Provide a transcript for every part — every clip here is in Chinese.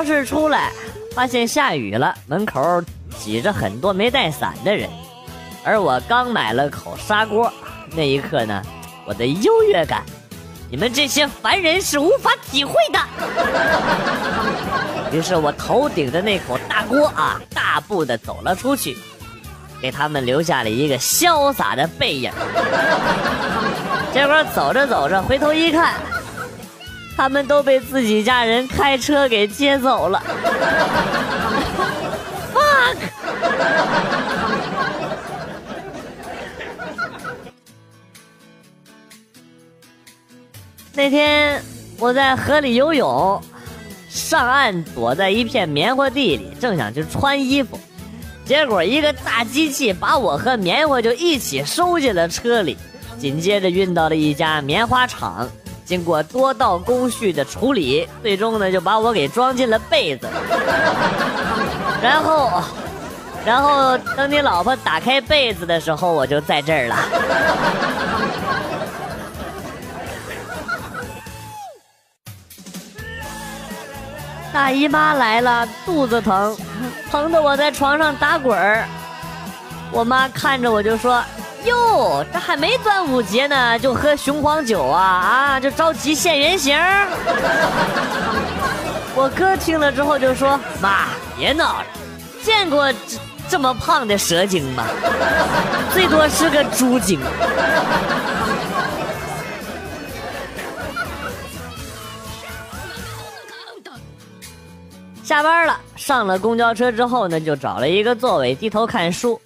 从超市出来，发现下雨了，门口挤着很多没带伞的人，而我刚买了口砂锅，那一刻呢，我的优越感，你们这些凡人是无法体会的。于是我头顶着那口大锅啊，大步的走了出去，给他们留下了一个潇洒的背影。结果走着走着，回头一看。他们都被自己家人开车给接走了。fuck！那天我在河里游泳，上岸躲在一片棉花地里，正想去穿衣服，结果一个大机器把我和棉花就一起收进了车里，紧接着运到了一家棉花厂。经过多道工序的处理，最终呢就把我给装进了被子。然后，然后等你老婆打开被子的时候，我就在这儿了。大姨妈来了，肚子疼，疼得我在床上打滚儿。我妈看着我就说。哟，这还没端午节呢，就喝雄黄酒啊啊！就着急现原形。我哥听了之后就说：“妈，别闹了，见过这这么胖的蛇精吗？最多是个猪精。”下班了，上了公交车之后呢，就找了一个座位低头看书。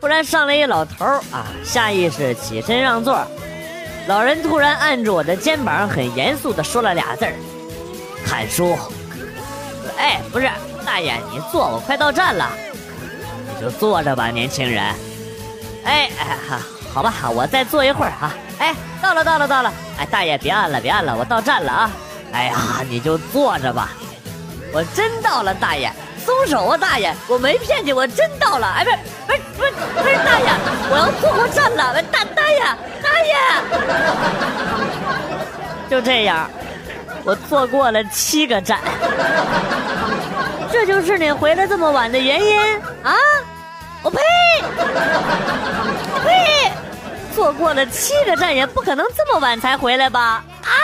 突然上来一老头啊，下意识起身让座。老人突然按住我的肩膀，很严肃地说了俩字儿：“看书。”哎，不是，大爷，你坐，我快到站了。你就坐着吧，年轻人。哎哎哈，好吧，我再坐一会儿哈。哎，到了到了到了。哎，大爷别按了别按了，我到站了啊。哎呀，你就坐着吧。我真到了，大爷。松手啊，大爷！我没骗你，我真到了。哎，不是，不是，不是，不是，大爷，我要坐过站了。大大爷，大爷，就这样，我坐过了七个站。这就是你回来这么晚的原因啊！我呸！呸！坐过了七个站，也不可能这么晚才回来吧？啊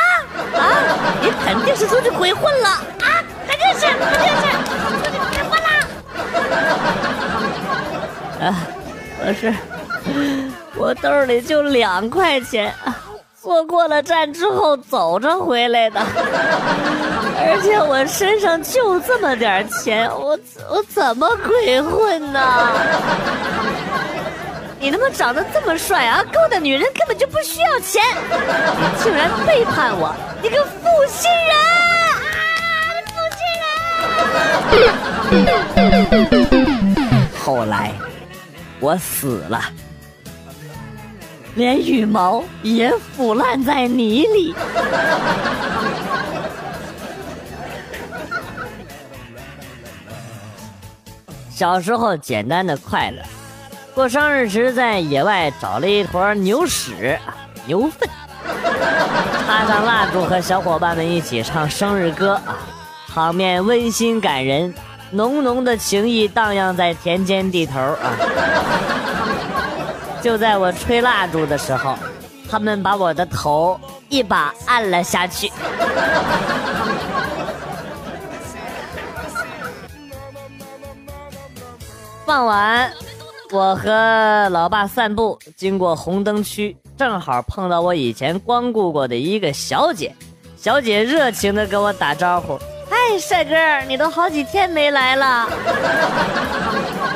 啊！你肯定是出去鬼混了啊！肯定是，肯定是。啊，不是，我兜里就两块钱，坐过了站之后走着回来的，而且我身上就这么点钱，我我怎么鬼混呢？你他妈长得这么帅啊，勾搭女人根本就不需要钱，你竟然背叛我，你个！负心人。后来，我死了，连羽毛也腐烂在泥里。小时候简单的快乐，过生日时在野外找了一坨牛屎、牛粪，插上蜡烛和小伙伴们一起唱生日歌啊，场面温馨感人。浓浓的情意荡漾在田间地头啊！就在我吹蜡烛的时候，他们把我的头一把按了下去。傍晚，我和老爸散步，经过红灯区，正好碰到我以前光顾过的一个小姐。小姐热情的跟我打招呼。哎，帅哥，你都好几天没来了。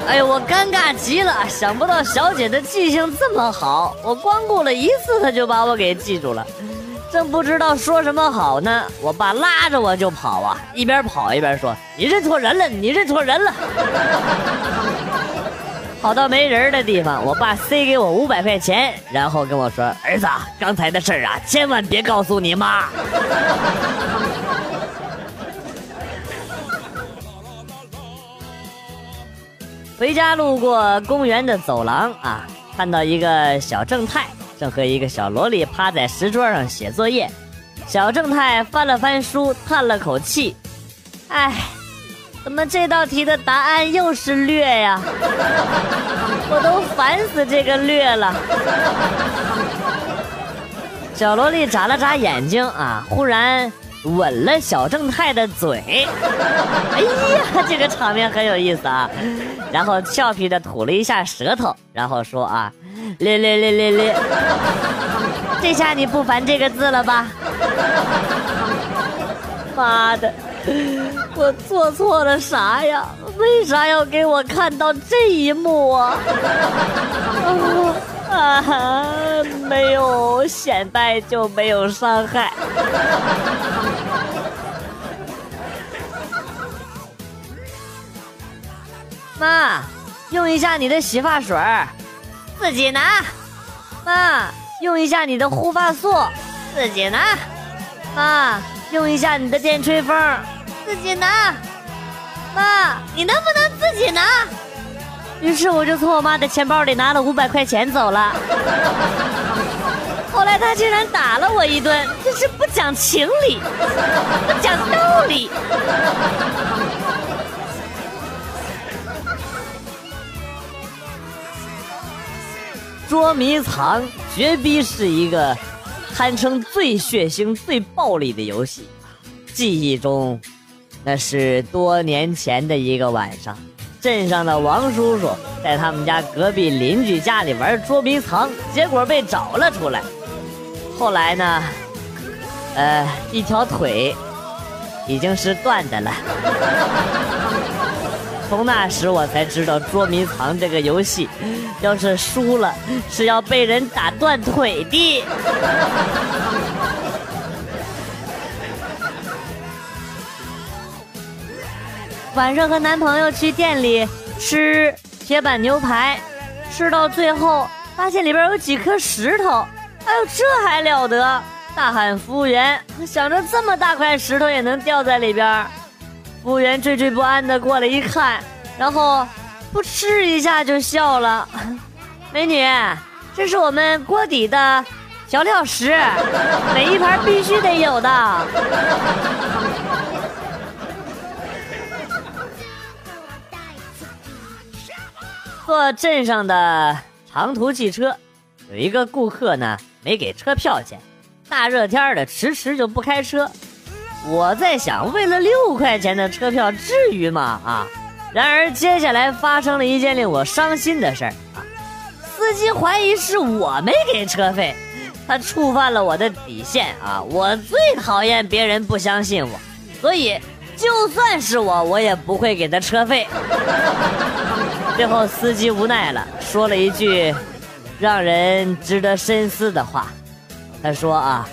哎呦，我尴尬极了，想不到小姐的记性这么好，我光顾了一次，她就把我给记住了。正不知道说什么好呢，我爸拉着我就跑啊，一边跑一边说：“你认错人了，你认错人了。”跑到没人的地方，我爸塞给我五百块钱，然后跟我说：“儿子，刚才的事儿啊，千万别告诉你妈。”回家路过公园的走廊啊，看到一个小正太正和一个小萝莉趴在石桌上写作业。小正太翻了翻书，叹了口气：“哎，怎么这道题的答案又是略呀？我都烦死这个略了。小萝莉眨了眨眼睛啊，忽然吻了小正太的嘴。哎呀，这个场面很有意思啊。然后俏皮的吐了一下舌头，然后说啊，略略略略略。这下你不烦这个字了吧？妈的，我做错了啥呀？为啥要给我看到这一幕啊？啊哈！没有显摆就没有伤害。妈，用一下你的洗发水，自己拿。妈，用一下你的护发素，自己拿。妈，用一下你的电吹风，自己拿。妈，你能不能自己拿？于是我就从我妈的钱包里拿了五百块钱走了。后来她竟然打了我一顿，这是不讲情理，不讲道理。捉迷藏绝逼是一个堪称最血腥、最暴力的游戏。记忆中，那是多年前的一个晚上。镇上的王叔叔在他们家隔壁邻居家里玩捉迷藏，结果被找了出来。后来呢，呃，一条腿已经是断的了。从那时我才知道捉迷藏这个游戏，要是输了是要被人打断腿的。晚上和男朋友去店里吃铁板牛排，吃到最后发现里边有几颗石头，哎呦，这还了得！大喊服务员，想着这么大块石头也能掉在里边，服务员惴惴不安的过来一看，然后噗嗤一下就笑了：“ 美女，这是我们锅底的调料石，每一盘必须得有的。”坐镇上的长途汽车，有一个顾客呢没给车票钱，大热天的迟迟就不开车。我在想，为了六块钱的车票，至于吗？啊！然而接下来发生了一件令我伤心的事儿啊！司机怀疑是我没给车费，他触犯了我的底线啊！我最讨厌别人不相信我，所以就算是我，我也不会给他车费。最后，司机无奈了，说了一句让人值得深思的话。他说：“啊，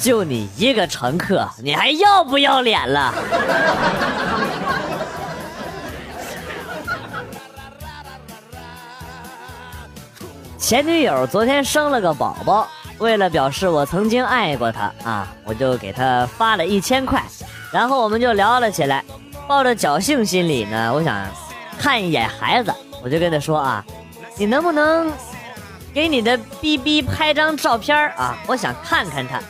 就你一个乘客，你还要不要脸了？”前女友昨天生了个宝宝，为了表示我曾经爱过她啊，我就给她发了一千块，然后我们就聊了起来。抱着侥幸心理呢，我想。看一眼孩子，我就跟他说啊，你能不能给你的 BB 拍张照片啊？我想看看他。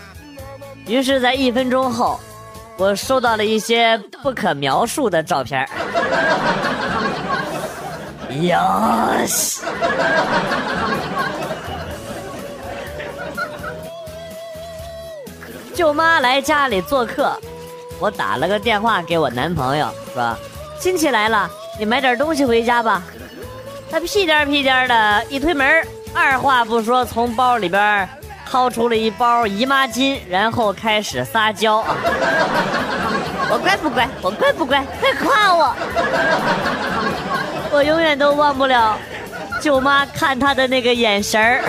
于是，在一分钟后，我收到了一些不可描述的照片。哟西！舅妈来家里做客，我打了个电话给我男朋友，说亲戚来了。你买点东西回家吧。他屁颠屁颠的一推门，二话不说从包里边掏出了一包姨妈巾，然后开始撒娇！我乖不乖？我乖不乖？快夸我！我永远都忘不了舅妈看他的那个眼神儿。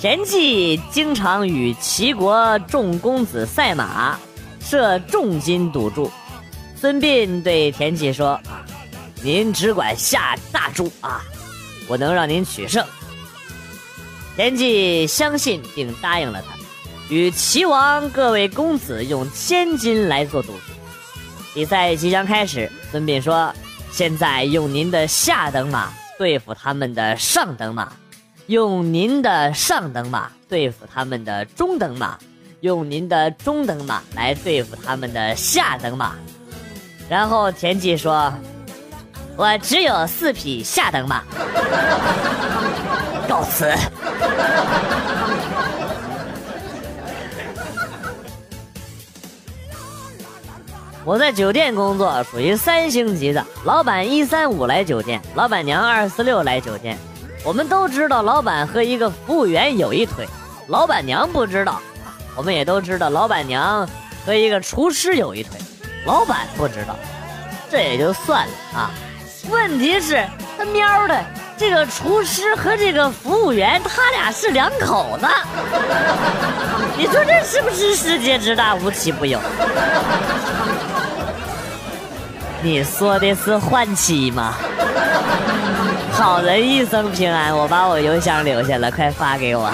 田忌经常与齐国众公子赛马，设重金赌注。孙膑对田忌说：“啊，您只管下大注啊，我能让您取胜。”田忌相信并答应了他，与齐王各位公子用千金来做赌注。比赛即将开始，孙膑说：“现在用您的下等马对付他们的上等马。”用您的上等马对付他们的中等马，用您的中等马来对付他们的下等马。然后田忌说：“我只有四匹下等马，告辞。”我在酒店工作，属于三星级的。老板一三五来酒店，老板娘二四六来酒店。我们都知道，老板和一个服务员有一腿，老板娘不知道。我们也都知道，老板娘和一个厨师有一腿，老板不知道。这也就算了啊，问题是，他喵的，这个厨师和这个服务员，他俩是两口子。你说这是不是世界之大无奇不有？你说的是换妻吗？好人一生平安，我把我邮箱留下了，快发给我。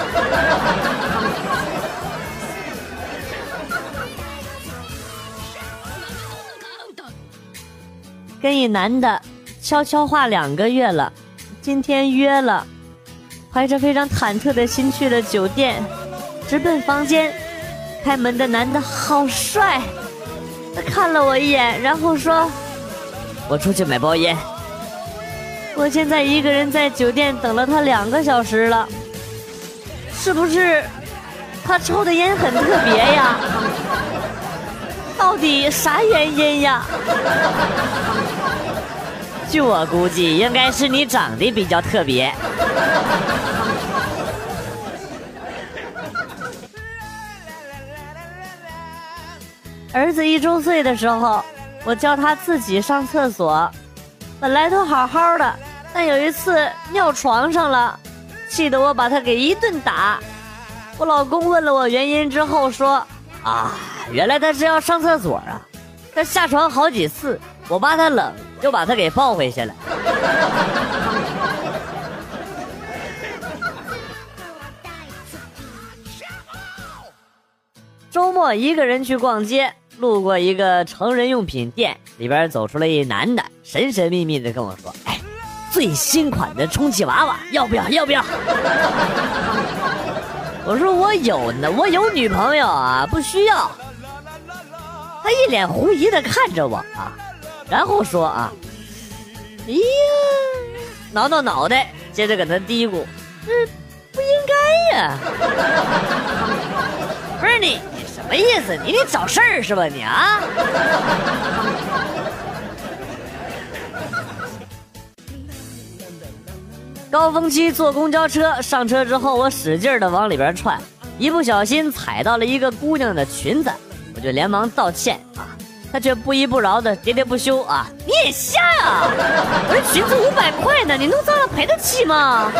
跟一男的悄悄话两个月了，今天约了，怀着非常忐忑的心去了酒店，直奔房间，开门的男的好帅，他看了我一眼，然后说。我出去买包烟。我现在一个人在酒店等了他两个小时了，是不是他抽的烟很特别呀？到底啥原因呀？据我估计，应该是你长得比较特别。儿子一周岁的时候。我叫他自己上厕所，本来都好好的，但有一次尿床上了，气得我把他给一顿打。我老公问了我原因之后说：“啊，原来他是要上厕所啊，他下床好几次，我怕他冷，就把他给抱回去了。”周末一个人去逛街。路过一个成人用品店，里边走出来一男的，神神秘秘的跟我说：“哎，最新款的充气娃娃要不要？要不要？” 我说：“我有呢，我有女朋友啊，不需要。”他一脸狐疑的看着我啊，然后说：“啊，哎呀，挠挠脑袋，接着搁那嘀咕：‘这不应该呀。’不是你。”什么意思？你得找事儿是吧？你啊！高峰期坐公交车，上车之后我使劲的往里边窜，一不小心踩到了一个姑娘的裙子，我就连忙道歉啊，她却不依不饶的喋喋不休啊！你也瞎呀！我这裙子五百块呢，你弄脏了赔得起吗？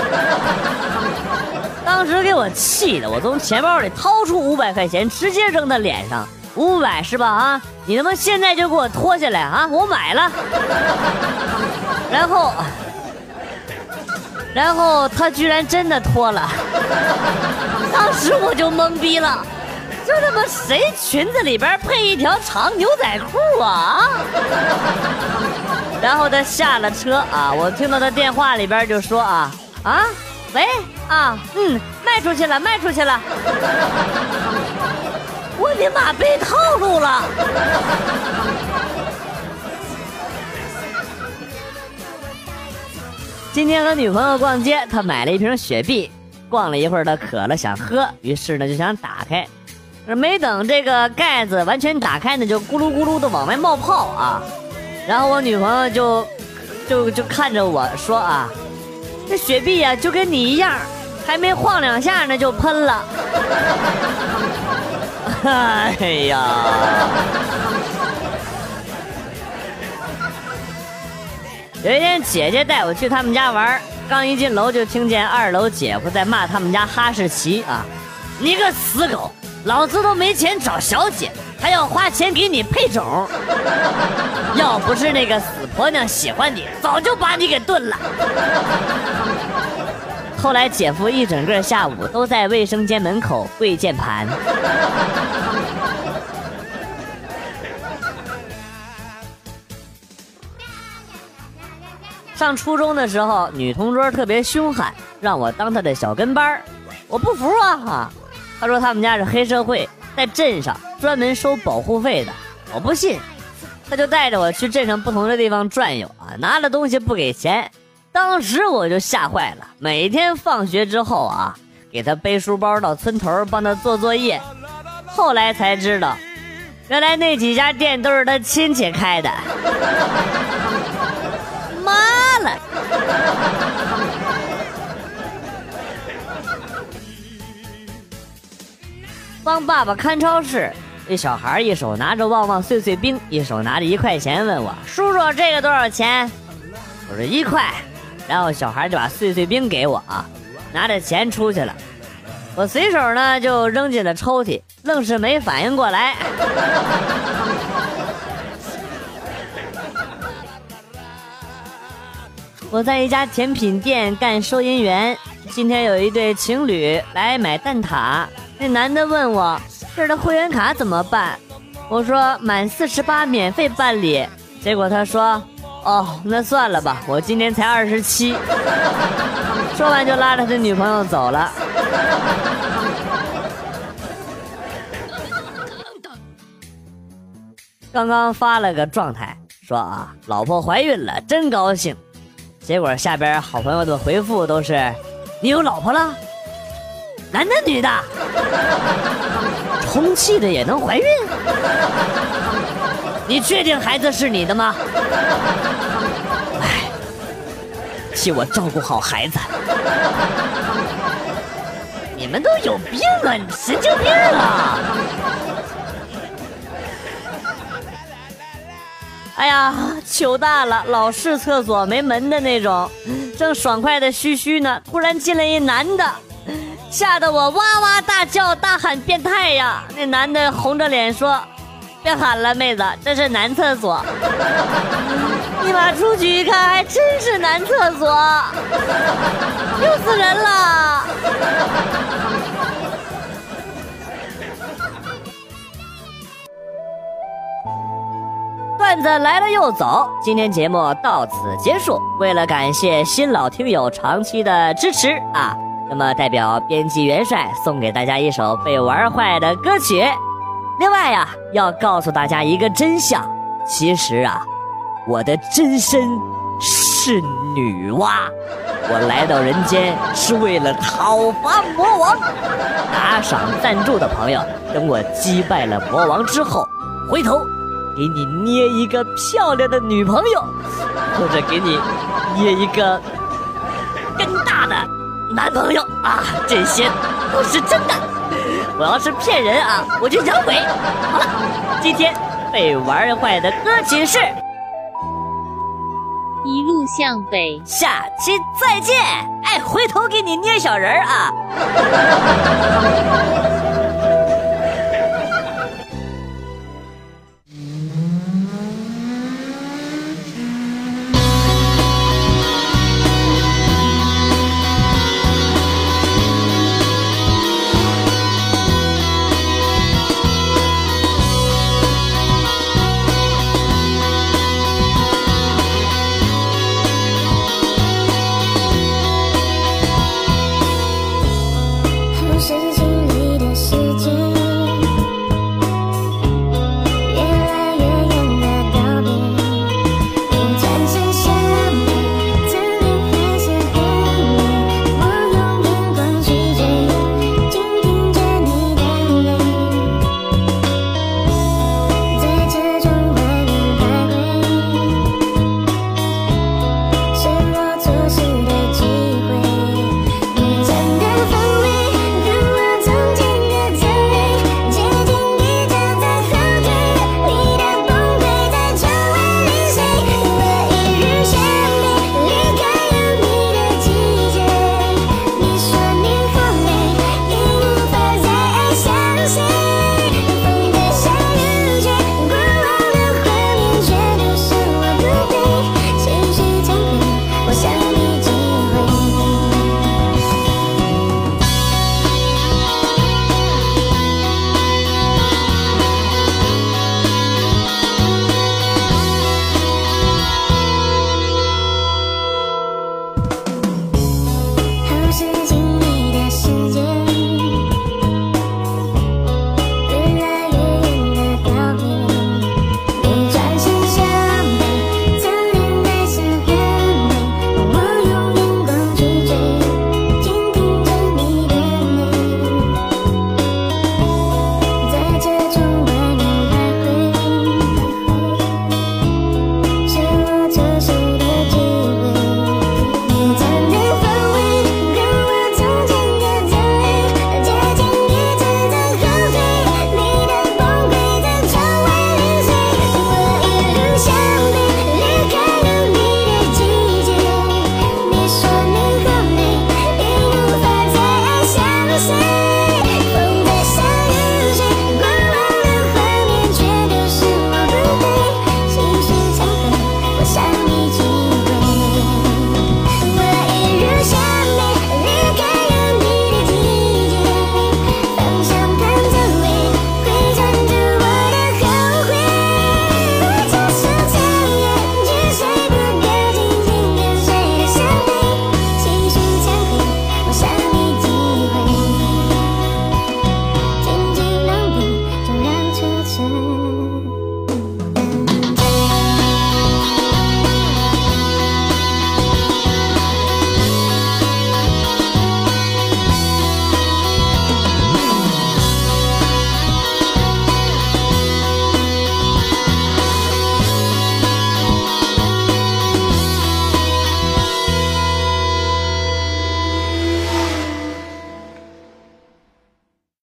当时给我气的，我从钱包里掏出五百块钱，直接扔他脸上。五百是吧？啊，你他妈现在就给我脱下来啊！我买了。然后，然后他居然真的脱了。当时我就懵逼了，这他妈谁裙子里边配一条长牛仔裤啊？然后他下了车啊，我听到他电话里边就说啊啊。喂啊，嗯，卖出去了，卖出去了。我的妈，被套路了。今天和女朋友逛街，她买了一瓶雪碧，逛了一会儿，他渴了想喝，于是呢就想打开，没等这个盖子完全打开呢，就咕噜咕噜的往外冒泡啊。然后我女朋友就就就看着我说啊。这雪碧呀，就跟你一样，还没晃两下呢，就喷了。哎呀！有一天，姐姐带我去他们家玩，刚一进楼就听见二楼姐夫在骂他们家哈士奇啊：“你个死狗，老子都没钱找小姐，还要花钱给你配种。要不是那个死婆娘喜欢你，早就把你给炖了。”后来姐夫一整个下午都在卫生间门口跪键盘。上初中的时候，女同桌特别凶悍，让我当他的小跟班我不服啊哈！他说他们家是黑社会，在镇上专门收保护费的，我不信。他就带着我去镇上不同的地方转悠啊，拿了东西不给钱，当时我就吓坏了。每天放学之后啊，给他背书包到村头帮他做作业，后来才知道，原来那几家店都是他亲戚开的。妈了！帮爸爸看超市。那小孩一手拿着旺旺碎碎冰，一手拿着一块钱，问我：“叔叔，这个多少钱？”我说：“一块。”然后小孩就把碎碎冰给我，啊，拿着钱出去了。我随手呢就扔进了抽屉，愣是没反应过来。我在一家甜品店干收银员，今天有一对情侣来买蛋挞，那男的问我。这儿的会员卡怎么办？我说满四十八免费办理。结果他说：“哦，那算了吧，我今年才二十七。”说完就拉着他女朋友走了。刚刚发了个状态，说啊，老婆怀孕了，真高兴。结果下边好朋友的回复都是：“你有老婆了？男的女的？”充气的也能怀孕？你确定孩子是你的吗？替我照顾好孩子。你们都有病啊！神经病啊！哎呀，糗大了！老式厕所没门的那种，正爽快的嘘嘘呢，突然进来一男的。吓得我哇哇大叫，大喊变态呀！那男的红着脸说：“别喊了，妹子，这是男厕所。”立马出去一看，还真是男厕所，又死人了。段子来了又走，今天节目到此结束。为了感谢新老听友长期的支持啊！那么，代表编辑元帅送给大家一首被玩坏的歌曲。另外呀，要告诉大家一个真相：其实啊，我的真身是女娲。我来到人间是为了讨伐魔王。打赏赞助的朋友，等我击败了魔王之后，回头给你捏一个漂亮的女朋友，或者给你捏一个更大的。男朋友啊，这些都是真的。我要是骗人啊，我就养鬼。好了，今天被玩坏的歌曲是《向北》，下期再见。哎，回头给你捏小人儿啊。